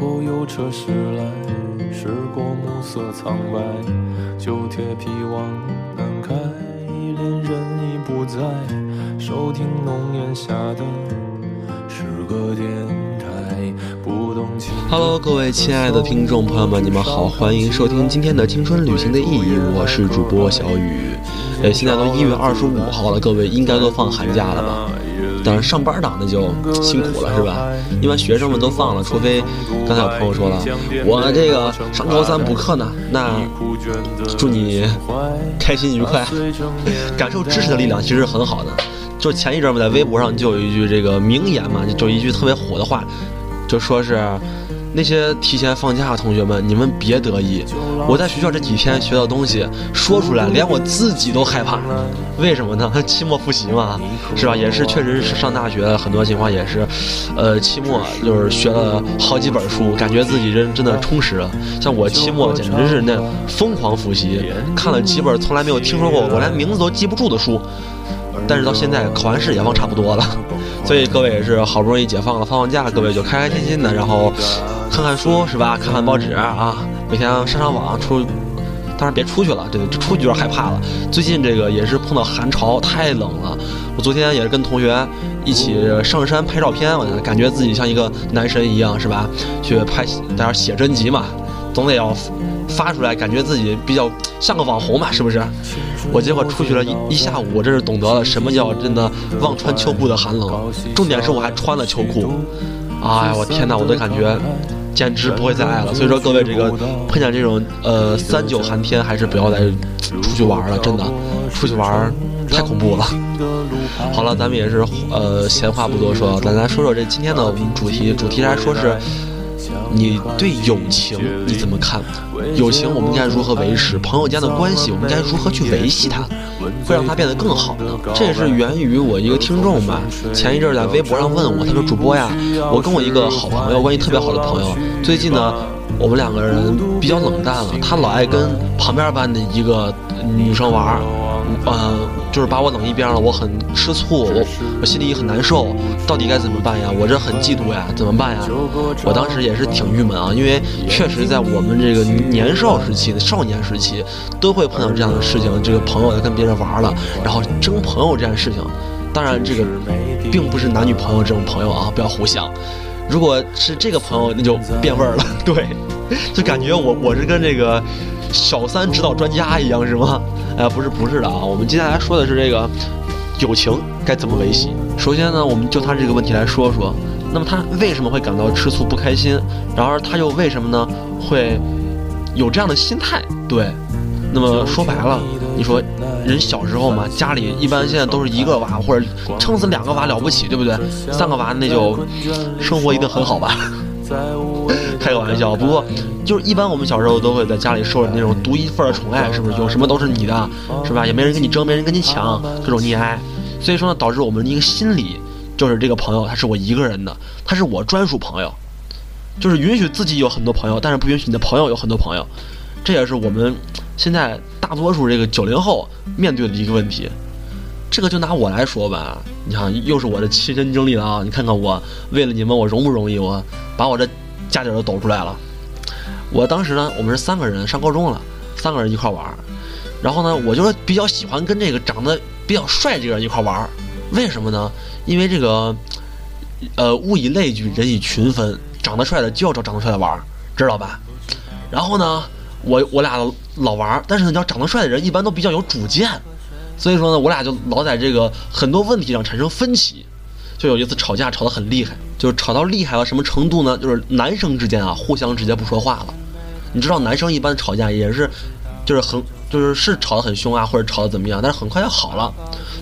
后有车驶来，驶过暮色苍白，旧铁皮往南开，恋人已不在，收听浓烟下的是个电台，不懂情。Hello，各位亲爱的听众朋友们，你们好，欢迎收听今天的《青春旅行的意义》，我是主播小雨。呃，现在都一月二十五号了，各位应该都放寒假了吧？但是上班党那就辛苦了，是吧？一般学生们都放了，除非刚才有朋友说了，我这个上高三补课呢。那祝你开心愉快，感受知识的力量，其实很好的。就前一阵我，在微博上就有一句这个名言嘛，就一句特别火的话，就说是。那些提前放假的同学们，你们别得意。我在学校这几天学到东西，说出来连我自己都害怕。为什么呢？期末复习嘛，是吧？也是，确实是上大学很多情况也是，呃，期末就是学了好几本书，感觉自己人真的充实了。像我期末简直是那疯狂复习，看了几本从来没有听说过，我连名字都记不住的书。但是到现在考完试也忘差不多了，所以各位也是好不容易解放了，放放假，各位就开开心心的，然后。看看书是吧？看看报纸啊，每天上上网出，当然别出去了，对，出去有点害怕了。最近这个也是碰到寒潮，太冷了。我昨天也是跟同学一起上山拍照片，我感觉自己像一个男神一样，是吧？去拍大家写真集嘛，总得要发出来，感觉自己比较像个网红嘛，是不是？我结果出去了一一下午，我真是懂得了什么叫真的忘穿秋裤的寒冷。重点是我还穿了秋裤，哎呀，我天哪，我都感觉。简直不会再爱了，所以说各位这个碰见这种呃三九寒天，还是不要再出去玩了，真的，出去玩太恐怖了。好了，咱们也是呃闲话不多说，咱来说说这今天的主题，主题来说是。你对友情你怎么看？友情我们该如何维持？朋友间的关系我们该如何去维系它，会让它变得更好呢？这也是源于我一个听众吧，前一阵在微博上问我，他说主播呀，我跟我一个好朋友关系特别好的朋友，最近呢，我们两个人比较冷淡了，他老爱跟旁边班的一个女生玩。嗯，就是把我冷一边了，我很吃醋，我我心里很难受，到底该怎么办呀？我这很嫉妒呀，怎么办呀？我当时也是挺郁闷啊，因为确实在我们这个年少时期的少年时期，都会碰到这样的事情，这个朋友在跟别人玩了，然后争朋友这件事情。当然，这个并不是男女朋友这种朋友啊，不要胡想。如果是这个朋友，那就变味儿了，对，就感觉我我是跟这个。小三指导专家一样是吗？哎，不是不是的啊，我们接下来说的是这个友情该怎么维系。首先呢，我们就他这个问题来说说，那么他为什么会感到吃醋不开心？然而他又为什么呢会有这样的心态？对，那么说白了，你说人小时候嘛，家里一般现在都是一个娃，或者撑死两个娃了不起，对不对？三个娃那就生活一定很好吧。开个玩笑，不过就是一般我们小时候都会在家里受那种独一份的宠爱，是不是？有什么都是你的，是吧？也没人跟你争，没人跟你抢，各种溺爱。所以说呢，导致我们一个心理就是这个朋友他是我一个人的，他是我专属朋友，就是允许自己有很多朋友，但是不允许你的朋友有很多朋友。这也是我们现在大多数这个九零后面对的一个问题。这个就拿我来说吧，你看又是我的亲身经历了啊！你看看我为了你们我容不容易？我把我这家底都抖出来了。我当时呢，我们是三个人上高中了，三个人一块玩然后呢，我就比较喜欢跟这个长得比较帅这个人一块玩为什么呢？因为这个，呃，物以类聚，人以群分，长得帅的就要找长得帅的玩知道吧？然后呢，我我俩老玩但是呢，要长得帅的人一般都比较有主见。所以说呢，我俩就老在这个很多问题上产生分歧，就有一次吵架吵得很厉害，就是吵到厉害到什么程度呢？就是男生之间啊，互相直接不说话了。你知道男生一般吵架也是，就是很就是是吵得很凶啊，或者吵得怎么样，但是很快就好了。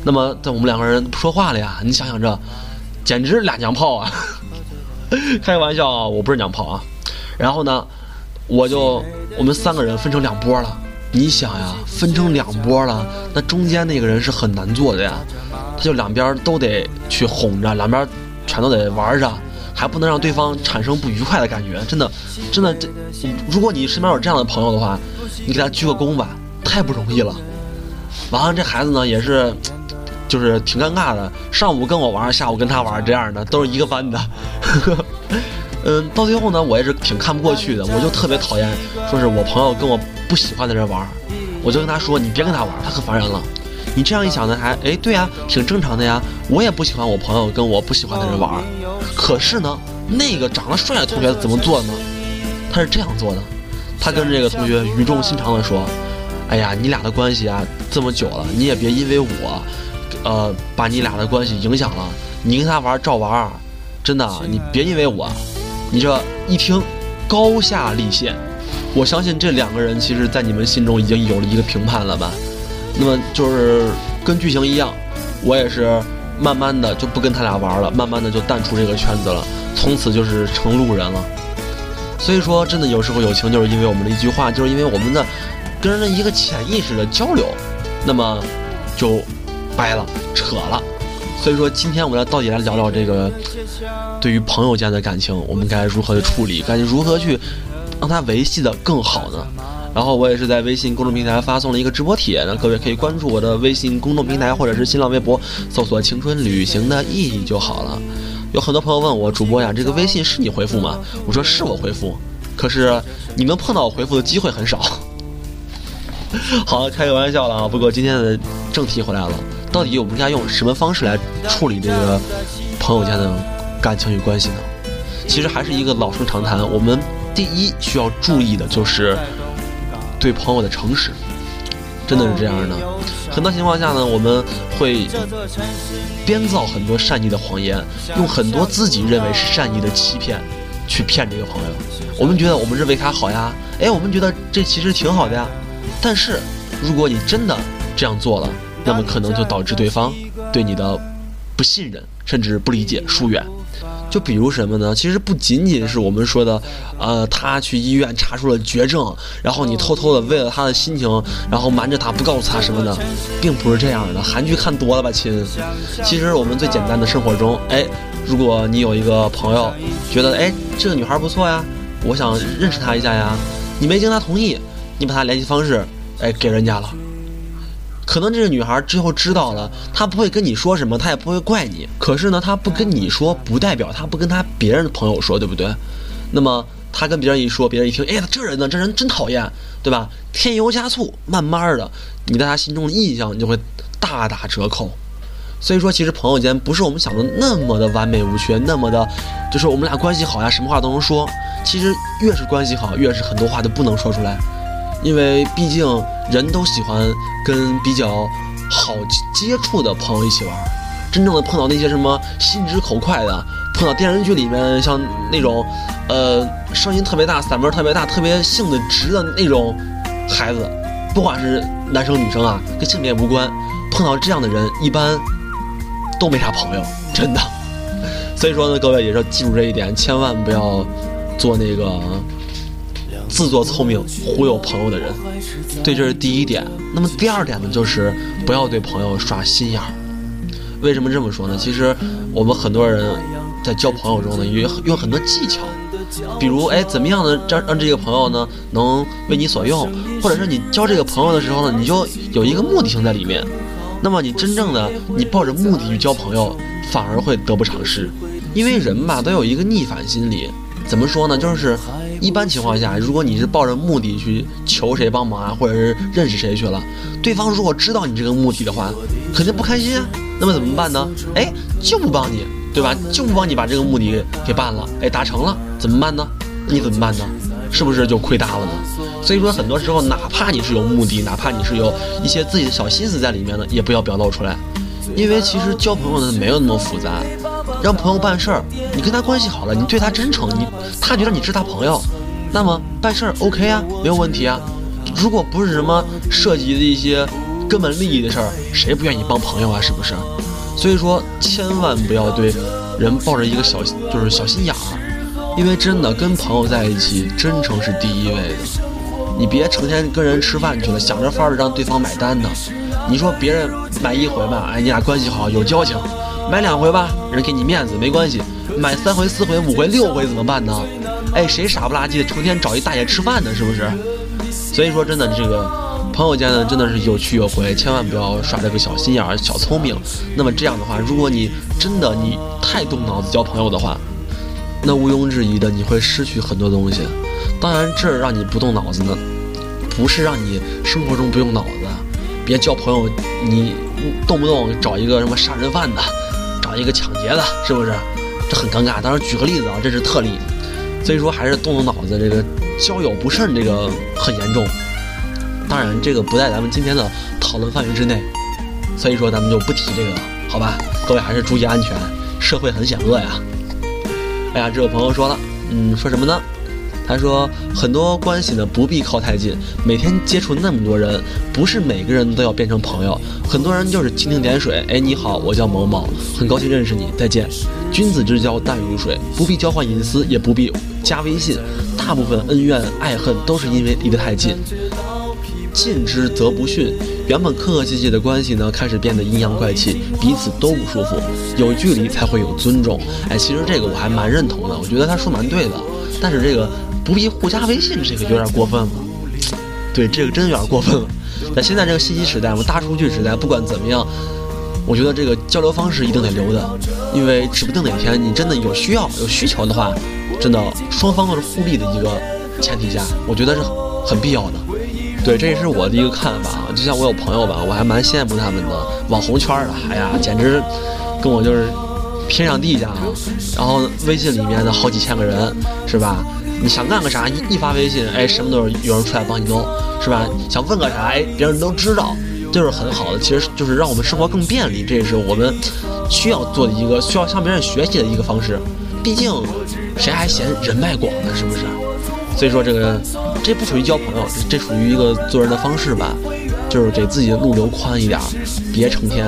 那么在我们两个人不说话了呀，你想想这，简直俩娘炮啊！开玩笑啊，我不是娘炮啊。然后呢，我就我们三个人分成两波了。你想呀，分成两波了，那中间那个人是很难做的呀，他就两边都得去哄着，两边全都得玩着，还不能让对方产生不愉快的感觉。真的，真的，这如果你身边有这样的朋友的话，你给他鞠个躬吧，太不容易了。完了，这孩子呢也是，就是挺尴尬的，上午跟我玩，下午跟他玩，这样的都是一个班的。嗯，到最后呢，我也是挺看不过去的，我就特别讨厌，说是我朋友跟我不喜欢的人玩，我就跟他说，你别跟他玩，他可烦人了。你这样一想呢，还哎，对呀，挺正常的呀。我也不喜欢我朋友跟我不喜欢的人玩，可是呢，那个长得帅的同学怎么做呢？他是这样做的，他跟这个同学语重心长的说：“哎呀，你俩的关系啊这么久了，你也别因为我，呃，把你俩的关系影响了。你跟他玩照玩，真的，你别因为我。你这一听，高下立现。我相信这两个人其实，在你们心中已经有了一个评判了吧。”那么就是跟剧情一样，我也是慢慢的就不跟他俩玩了，慢慢的就淡出这个圈子了，从此就是成路人了。所以说，真的有时候友情就是因为我们的一句话，就是因为我们的跟人的一个潜意识的交流，那么就掰了扯了。所以说，今天我们来到底来聊聊这个对于朋友间的感情，我们该如何的处理，该如何去让它维系的更好呢？然后我也是在微信公众平台发送了一个直播帖，那各位可以关注我的微信公众平台或者是新浪微博，搜索“青春旅行的意义”就好了。有很多朋友问我，主播呀，这个微信是你回复吗？我说是我回复，可是你们碰到我回复的机会很少。好，开个玩笑了啊。不过今天的正题回来了，到底我们该用什么方式来处理这个朋友间的感情与关系呢？其实还是一个老生常谈，我们第一需要注意的就是。对朋友的诚实，真的是这样的。很多情况下呢，我们会编造很多善意的谎言，用很多自己认为是善意的欺骗，去骗这个朋友。我们觉得我们认为他好呀，哎，我们觉得这其实挺好的呀。但是，如果你真的这样做了，那么可能就导致对方对你的不信任，甚至不理解、疏远。就比如什么呢？其实不仅仅是我们说的，呃，他去医院查出了绝症，然后你偷偷的为了他的心情，然后瞒着他不告诉他什么的，并不是这样的。韩剧看多了吧，亲？其实我们最简单的生活中，哎，如果你有一个朋友，觉得哎这个女孩不错呀，我想认识她一下呀，你没经她同意，你把她联系方式哎给人家了。可能这个女孩之后知道了，她不会跟你说什么，她也不会怪你。可是呢，她不跟你说，不代表她不跟她别人的朋友说，对不对？那么她跟别人一说，别人一听，哎，这人呢，这人真讨厌，对吧？添油加醋，慢慢的，你在他心中的印象就会大打折扣。所以说，其实朋友间不是我们想的那么的完美无缺，那么的，就是我们俩关系好呀，什么话都能说。其实越是关系好，越是很多话都不能说出来。因为毕竟人都喜欢跟比较好接触的朋友一起玩，真正的碰到那些什么心直口快的，碰到电视剧里面像那种，呃，声音特别大、嗓门特别大、特别性子直的那种孩子，不管是男生女生啊，跟性别无关，碰到这样的人一般都没啥朋友，真的。所以说呢，各位也是要记住这一点，千万不要做那个。自作聪明忽悠朋友的人，对，这是第一点。那么第二点呢，就是不要对朋友耍心眼儿。为什么这么说呢？其实我们很多人在交朋友中呢，有有很多技巧，比如哎，怎么样呢，让让这个朋友呢能为你所用，或者是你交这个朋友的时候呢，你就有一个目的性在里面。那么你真正的你抱着目的去交朋友，反而会得不偿失，因为人吧都有一个逆反心理。怎么说呢？就是一般情况下，如果你是抱着目的去求谁帮忙啊，或者是认识谁去了，对方如果知道你这个目的的话，肯定不开心啊。那么怎么办呢？哎，就不帮你，对吧？就不帮你把这个目的给办了，哎，达成了，怎么办呢？你怎么办呢？是不是就亏大了呢？所以说，很多时候，哪怕你是有目的，哪怕你是有一些自己的小心思在里面的，也不要表露出来，因为其实交朋友呢没有那么复杂。让朋友办事儿，你跟他关系好了，你对他真诚，你他觉得你是他朋友，那么办事儿 OK 啊，没有问题啊。如果不是什么涉及的一些根本利益的事儿，谁不愿意帮朋友啊？是不是？所以说，千万不要对人抱着一个小就是小心眼儿，因为真的跟朋友在一起，真诚是第一位的。你别成天跟人吃饭去了，想着法儿让对方买单呢。你说别人买一回吧，哎，你俩关系好，有交情。买两回吧，人给你面子没关系。买三回、四回、五回、六回怎么办呢？哎，谁傻不拉几的成天找一大爷吃饭呢？是不是？所以说真的，这个朋友间呢，真的是有去有回，千万不要耍这个小心眼儿、小聪明。那么这样的话，如果你真的你太动脑子交朋友的话，那毋庸置疑的你会失去很多东西。当然，这让你不动脑子呢，不是让你生活中不用脑子。别交朋友，你动不动找一个什么杀人犯的，一个抢劫的，是不是？这很尴尬。当然，举个例子啊，这是特例。所以说，还是动动脑子，这个交友不慎，这个很严重。当然，这个不在咱们今天的讨论范围之内，所以说咱们就不提这个了，好吧？各位还是注意安全，社会很险恶呀。哎呀，这有朋友说了，嗯，说什么呢？他说，很多关系呢不必靠太近，每天接触那么多人，不是每个人都要变成朋友，很多人就是蜻蜓点水。哎，你好，我叫某某，很高兴认识你，再见。君子之交淡如水，不必交换隐私，也不必加微信。大部分恩怨爱恨都是因为离得太近。近之则不逊，原本客客气气的关系呢，开始变得阴阳怪气，彼此都不舒服。有距离才会有尊重。哎，其实这个我还蛮认同的，我觉得他说蛮对的。但是这个。不必互加微信，这个有点过分了。对，这个真有点过分了。在现在这个信息时代嘛，大数据时代，不管怎么样，我觉得这个交流方式一定得留的，因为指不定哪天你真的有需要、有需求的话，真的双方都是互利的一个前提下，我觉得是很必要的。对，这也是我的一个看法啊。就像我有朋友吧，我还蛮羡慕他们的网红圈的，哎呀，简直跟我就是天上地下啊。然后微信里面的好几千个人，是吧？你想干个啥，一一发微信，哎，什么都是有人出来帮你弄，是吧？想问个啥，哎，别人都知道，就是很好的。其实就是让我们生活更便利，这也是我们需要做的一个需要向别人学习的一个方式。毕竟谁还嫌人脉广呢？是不是？所以说这个这不属于交朋友，这属于一个做人的方式吧，就是给自己的路留宽一点，别成天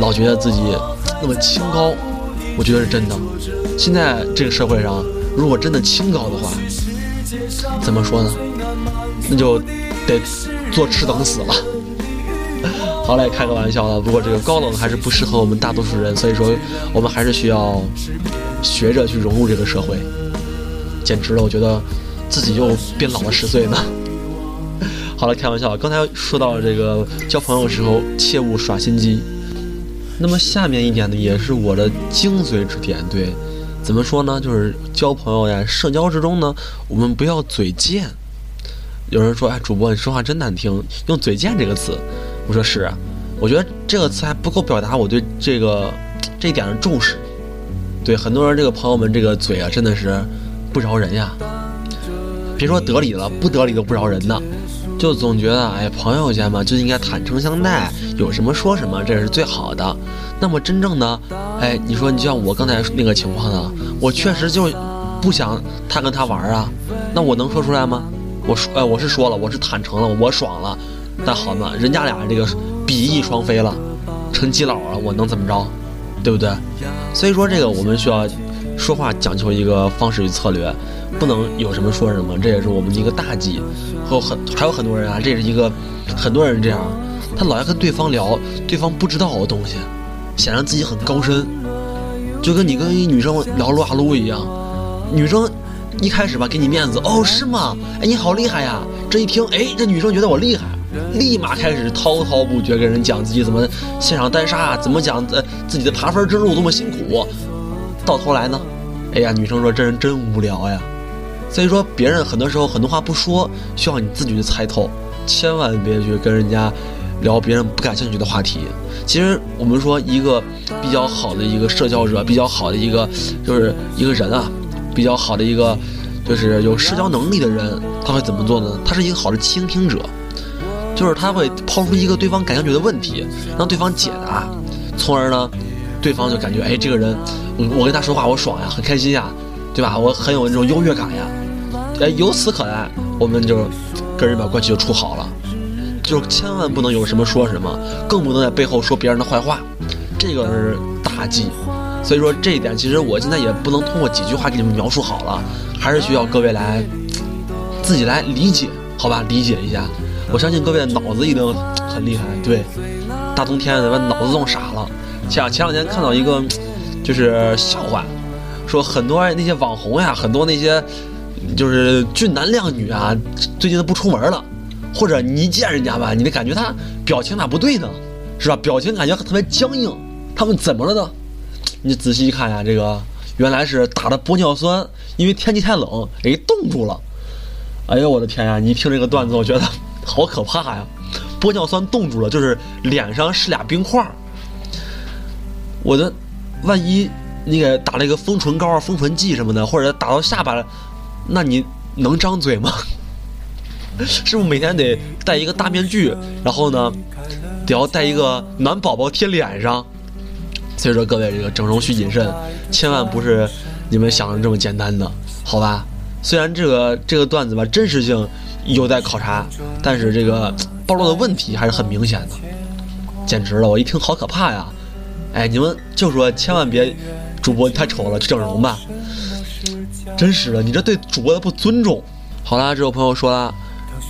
老觉得自己那么清高。我觉得是真的。现在这个社会上。如果真的清高的话，怎么说呢？那就得坐吃等死了。好嘞，开个玩笑了。不过这个高冷还是不适合我们大多数人，所以说我们还是需要学着去融入这个社会。简直了，我觉得自己又变老了十岁呢。好了，开玩笑。刚才说到这个交朋友的时候切勿耍心机。那么下面一点呢，也是我的精髓之点，对。怎么说呢？就是交朋友呀，社交之中呢，我们不要嘴贱。有人说：“哎，主播你说话真难听，用嘴贱这个词。”我说：“是啊，我觉得这个词还不够表达我对这个这一点的重视。”对很多人，这个朋友们这个嘴啊，真的是不饶人呀。别说得理了，不得理都不饶人呢。就总觉得，哎，朋友间嘛就应该坦诚相待，有什么说什么，这是最好的。那么真正的，哎，你说你像我刚才那个情况呢，我确实就不想他跟他玩啊，那我能说出来吗？我说，哎，我是说了，我是坦诚了，我爽了。但好嘛，人家俩这个比翼双飞了，成基佬了，我能怎么着？对不对？所以说这个我们需要说话讲究一个方式与策略。不能有什么说什么，这也是我们的一个大忌。和很还有很多人啊，这是一个很多人这样，他老爱跟对方聊对方不知道的东西，显得自己很高深，就跟你跟一女生聊撸啊撸一样。女生一开始吧给你面子，哦是吗？哎你好厉害呀！这一听，哎这女生觉得我厉害，立马开始滔滔不绝跟人讲自己怎么现场单杀，怎么讲呃自己的爬分之路多么辛苦。到头来呢，哎呀女生说这人真无聊呀。所以说，别人很多时候很多话不说，需要你自己去猜透，千万别去跟人家聊别人不感兴趣的话题。其实我们说一个比较好的一个社交者，比较好的一个就是一个人啊，比较好的一个就是有社交能力的人，他会怎么做呢？他是一个好的倾听者，就是他会抛出一个对方感兴趣的问题，让对方解答，从而呢，对方就感觉哎，这个人，我跟他说话我爽呀，很开心呀，对吧？我很有那种优越感呀。哎，由此可来，我们就跟人把关系就处好了，就是千万不能有什么说什么，更不能在背后说别人的坏话，这个是大忌。所以说这一点，其实我现在也不能通过几句话给你们描述好了，还是需要各位来自己来理解，好吧？理解一下。我相信各位的脑子一定很厉害，对，大冬天的把脑子弄傻了。前前两天看到一个就是笑话，说很多那些网红呀，很多那些。就是俊男靓女啊，最近都不出门了，或者你一见人家吧，你得感觉他表情哪不对呢，是吧？表情感觉特别僵硬，他们怎么了呢？你仔细一看呀，这个原来是打的玻尿酸，因为天气太冷，给冻住了。哎呦我的天呀！你一听这个段子，我觉得好可怕呀！玻尿酸冻住了，就是脸上是俩冰块我的，万一你给打了一个封唇膏啊、封唇剂什么的，或者打到下巴了，那你能张嘴吗？是不是每天得戴一个大面具？然后呢，得要带一个暖宝宝贴脸上？所以说各位，这个整容需谨慎，千万不是你们想的这么简单的，好吧？虽然这个这个段子吧，真实性有待考察，但是这个暴露的问题还是很明显的，简直了！我一听好可怕呀！哎，你们就说千万别，主播太丑了，去整容吧！真是的，你这对主播的不尊重。好啦，这位朋友说了，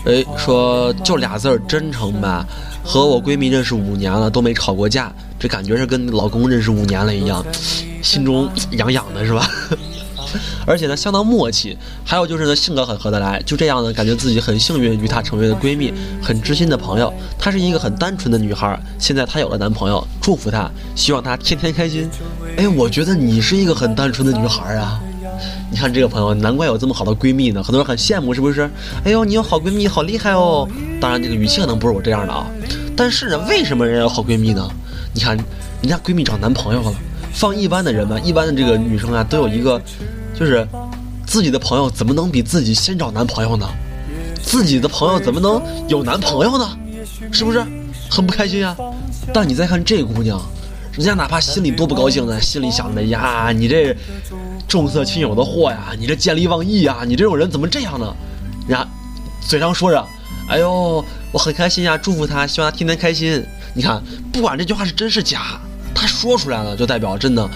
哎，说就俩字儿真诚吧。和我闺蜜认识五年了，都没吵过架，这感觉是跟老公认识五年了一样，心中痒痒的是吧？而且呢，相当默契。还有就是呢，性格很合得来，就这样呢，感觉自己很幸运，与她成为了闺蜜，很知心的朋友。她是一个很单纯的女孩，现在她有了男朋友，祝福她，希望她天天开心。哎，我觉得你是一个很单纯的女孩啊。你看这个朋友，难怪有这么好的闺蜜呢，很多人很羡慕，是不是？哎呦，你有好闺蜜，好厉害哦！当然，这个语气可能不是我这样的啊。但是呢，为什么人家有好闺蜜呢？你看，人家闺蜜找男朋友了。放一般的人嘛，一般的这个女生啊，都有一个，就是自己的朋友怎么能比自己先找男朋友呢？自己的朋友怎么能有男朋友呢？是不是很不开心啊？但你再看这姑娘，人家哪怕心里多不高兴呢，心里想着呀，你这。重色轻友的货呀！你这见利忘义呀！你这种人怎么这样呢？人家嘴上说着：“哎呦，我很开心呀，祝福他，希望他天天开心。”你看，不管这句话是真是假，他说出来了，就代表真的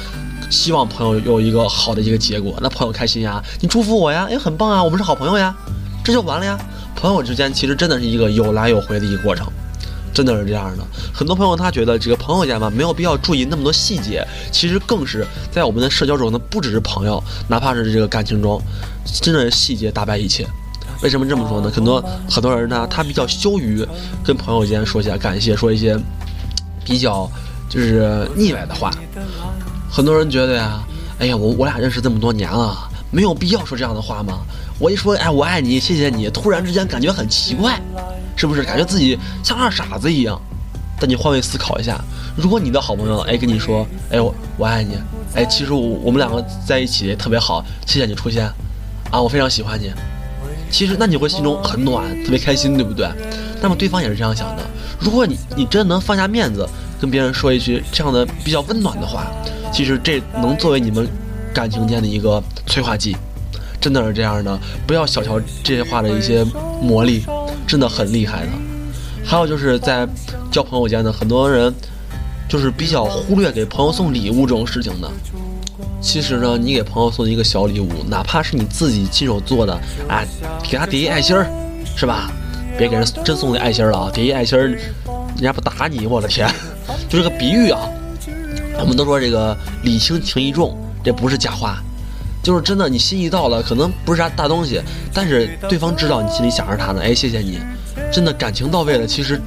希望朋友有一个好的一个结果。那朋友开心呀，你祝福我呀，哎，很棒啊，我们是好朋友呀，这就完了呀。朋友之间其实真的是一个有来有回的一个过程。真的是这样的，很多朋友他觉得这个朋友间嘛没有必要注意那么多细节，其实更是在我们的社交中呢，不只是朋友，哪怕是这个感情中，真的细节打败一切。为什么这么说呢？很多很多人呢，他比较羞于跟朋友间说些感谢，说一些比较就是腻歪的话。很多人觉得呀，哎呀，我我俩认识这么多年了，没有必要说这样的话吗？我一说哎我爱你，谢谢你，突然之间感觉很奇怪。是不是感觉自己像二傻子一样？但你换位思考一下，如果你的好朋友哎跟你说哎我我爱你，哎其实我我们两个在一起特别好，谢谢你出现，啊我非常喜欢你，其实那你会心中很暖，特别开心，对不对？那么对方也是这样想的。如果你你真能放下面子跟别人说一句这样的比较温暖的话，其实这能作为你们感情间的一个催化剂，真的是这样的。不要小瞧这些话的一些魔力。真的很厉害的，还有就是在交朋友间呢，很多人就是比较忽略给朋友送礼物这种事情的。其实呢，你给朋友送一个小礼物，哪怕是你自己亲手做的，哎，给他叠一爱心儿，是吧？别给人真送那爱心了啊，叠一爱心儿，人家不打你，我的天！就是个比喻啊。我们都说这个礼轻情意重，这不是假话。就是真的，你心意到了，可能不是啥大东西，但是对方知道你心里想着他呢。哎，谢谢你，真的感情到位了，其实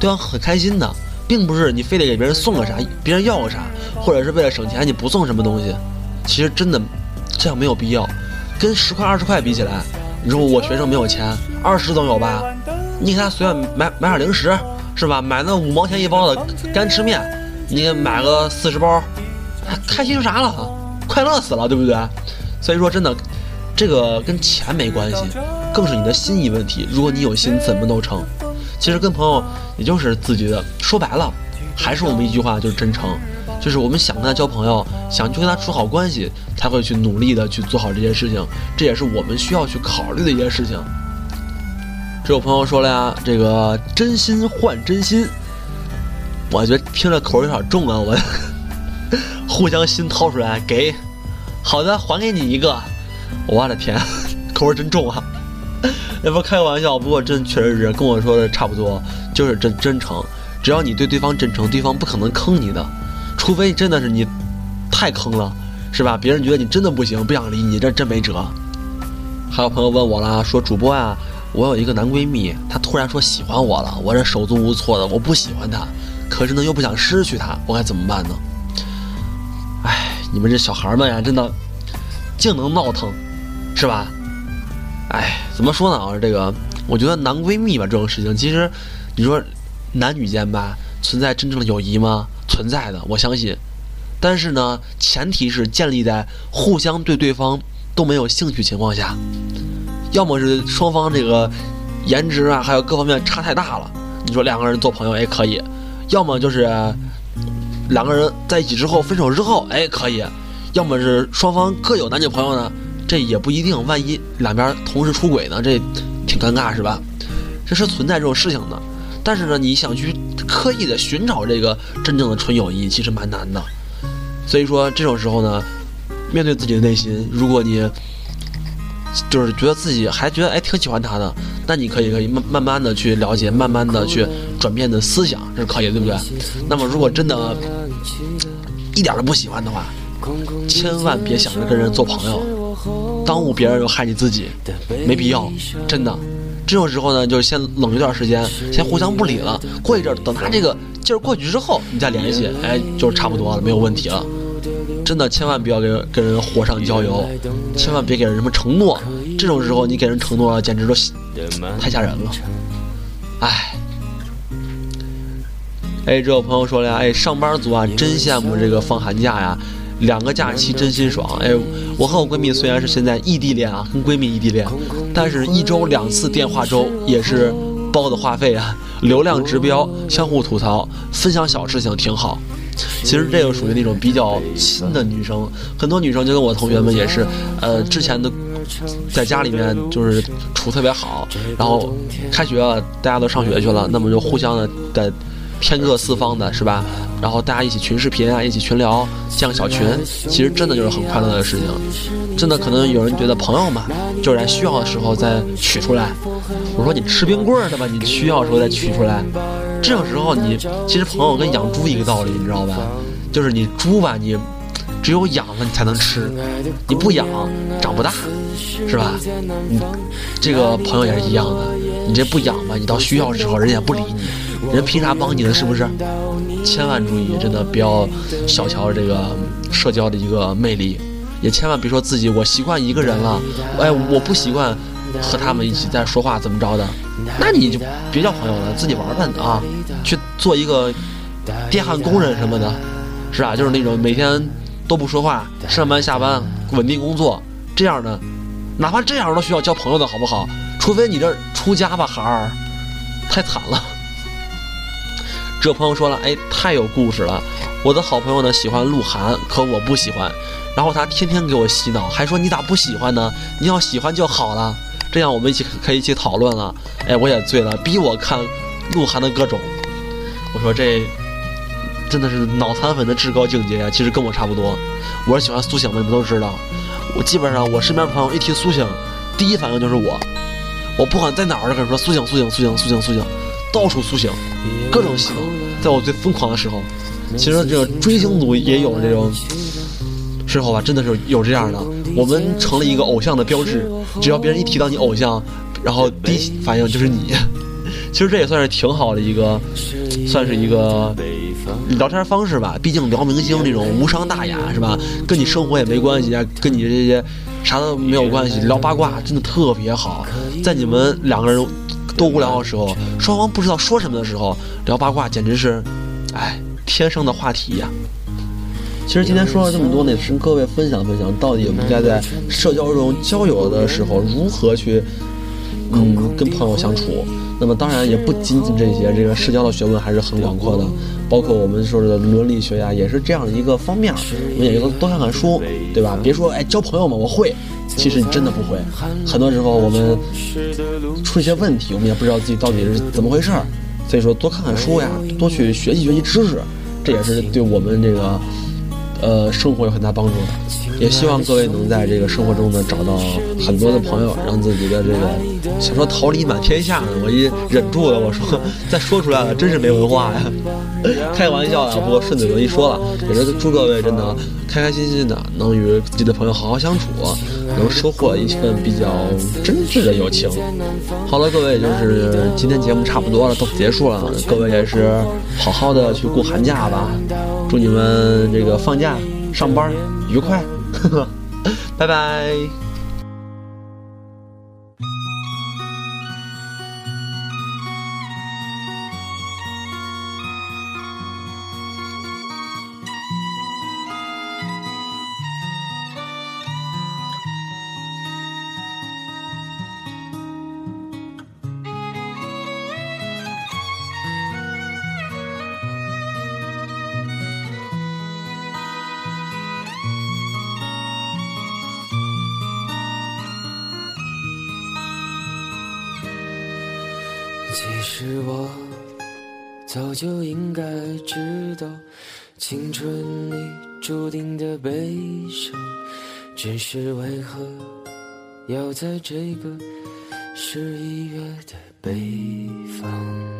对方很开心的，并不是你非得给别人送个啥，别人要个啥，或者是为了省钱你不送什么东西，其实真的这样没有必要。跟十块二十块比起来，你说我学生没有钱，二十总有吧？你给他随便买买点零食，是吧？买那五毛钱一包的干吃面，你买个四十包，开心啥了？快乐死了，对不对？所以说，真的，这个跟钱没关系，更是你的心意问题。如果你有心，怎么都成。其实跟朋友，也就是自己的。说白了，还是我们一句话，就是真诚。就是我们想跟他交朋友，想去跟他处好关系，才会去努力的去做好这些事情。这也是我们需要去考虑的一件事情。这有朋友说了呀，这个真心换真心，我觉得听着口有点重啊，我。互相心掏出来给，好的，还给你一个。我的天，口味真重啊！那不开个玩笑，不过真确实是跟我说的差不多，就是真真诚。只要你对对方真诚，对方不可能坑你的，除非真的是你太坑了，是吧？别人觉得你真的不行，不想理你，这真没辙。还有朋友问我了，说主播啊，我有一个男闺蜜，他突然说喜欢我了，我这手足无措的，我不喜欢他，可是呢又不想失去他，我该怎么办呢？你们这小孩们呀，真的净能闹腾，是吧？哎，怎么说呢？啊，这个我觉得男闺蜜吧，这种事情，其实你说男女间吧，存在真正的友谊吗？存在的，我相信。但是呢，前提是建立在互相对对方都没有兴趣情况下，要么是双方这个颜值啊，还有各方面差太大了，你说两个人做朋友也可以；要么就是两个人在一起之后分手之后，哎，可以；要么是双方各有男女朋友呢，这也不一定。万一两边同时出轨呢，这挺尴尬，是吧？这是存在这种事情的。但是呢，你想去刻意的寻找这个真正的纯友谊，其实蛮难的。所以说这种时候呢，面对自己的内心，如果你就是觉得自己还觉得哎挺喜欢他的，那你可以可以慢慢慢的去了解，慢慢的去转变的思想，这是可以，对不对？那么如果真的一点都不喜欢的话，千万别想着跟人做朋友，耽误别人又害你自己，没必要，真的。这种时候呢，就先冷一段时间，先互相不理了。过一阵，等他这个劲儿过去之后，你再联系，哎，就差不多了，没有问题了。真的，千万不要跟跟人火上浇油，千万别给人什么承诺。这种时候你给人承诺了，简直都太吓人了。哎，哎，这有朋友说了呀，哎，上班族啊，真羡慕这个放寒假呀。两个假期真心爽，哎，我和我闺蜜虽然是现在异地恋啊，跟闺蜜异地恋，但是一周两次电话周也是包的话费啊，流量指标，相互吐槽，分享小事情挺好。其实这个属于那种比较亲的女生，很多女生就跟我同学们也是，呃，之前的在家里面就是处特别好，然后开学了，大家都上学去了，那么就互相的在。天各四方的是吧？然后大家一起群视频啊，一起群聊，建个小群，其实真的就是很快乐的事情。真的可能有人觉得朋友嘛，就是在需要的时候再取出来。我说你吃冰棍儿的吧，你需要的时候再取出来。这种时候你其实朋友跟养猪一个道理，你知道吧？就是你猪吧，你只有养了你才能吃，你不养长不大，是吧？你这个朋友也是一样的，你这不养吧，你到需要的时候人也不理你。人凭啥帮你呢？是不是？千万注意，真的不要小瞧这个社交的一个魅力，也千万别说自己我习惯一个人了，哎，我不习惯和他们一起在说话怎么着的，那你就别交朋友了，自己玩吧啊，去做一个电焊工人什么的，是吧？就是那种每天都不说话，上班下班稳定工作这样的，哪怕这样都需要交朋友的好不好？除非你这出家吧，孩儿，太惨了。这朋友说了，哎，太有故事了。我的好朋友呢喜欢鹿晗，可我不喜欢。然后他天天给我洗脑，还说你咋不喜欢呢？你要喜欢就好了。这样我们一起可以一起讨论了。哎，我也醉了，逼我看鹿晗的各种。我说这真的是脑残粉的至高境界呀。其实跟我差不多，我是喜欢苏醒的，你们都知道。我基本上我身边朋友一提苏醒，第一反应就是我。我不管在哪儿都跟人说苏醒苏醒苏醒苏醒苏醒。到处苏醒，各种洗脑，在我最疯狂的时候，其实这个追星族也有这种时候吧，真的是有这样的。我们成了一个偶像的标志，只要别人一提到你偶像，然后第一反应就是你。其实这也算是挺好的一个，算是一个聊天方式吧。毕竟聊明星这种无伤大雅是吧？跟你生活也没关系啊，跟你这些啥都没有关系。聊八卦真的特别好，在你们两个人。都无聊的时候，双方不知道说什么的时候，聊八卦简直是，哎，天生的话题呀。其实今天说了这么多呢，是跟各位分享分享，到底我们该在社交中交友的时候如何去，嗯，跟朋友相处。那么当然也不仅仅这些，这个社交的学问还是很广阔的，包括我们说的伦理学呀，也是这样的一个方面。我们也要多看看书，对吧？别说哎，交朋友嘛，我会。其实你真的不会，很多时候我们出一些问题，我们也不知道自己到底是怎么回事儿，所以说多看看书呀，多去学习学习知识，这也是对我们这个呃生活有很大帮助的。也希望各位能在这个生活中呢找到很多的朋友，让自己的这个想说桃李满天下呢，我一忍住了，我说 再说出来了，真是没文化呀，开玩笑的，不过顺嘴就一说了，也是祝各位真的开开心心的，能与自己的朋友好好相处，能收获一份比较真挚的友情。好了，各位，就是今天节目差不多了，都结束了，各位也是好好的去过寒假吧，祝你们这个放假上班。愉快，拜拜。实我早就应该知道，青春里注定的悲伤，只是为何要在这个十一月的北方？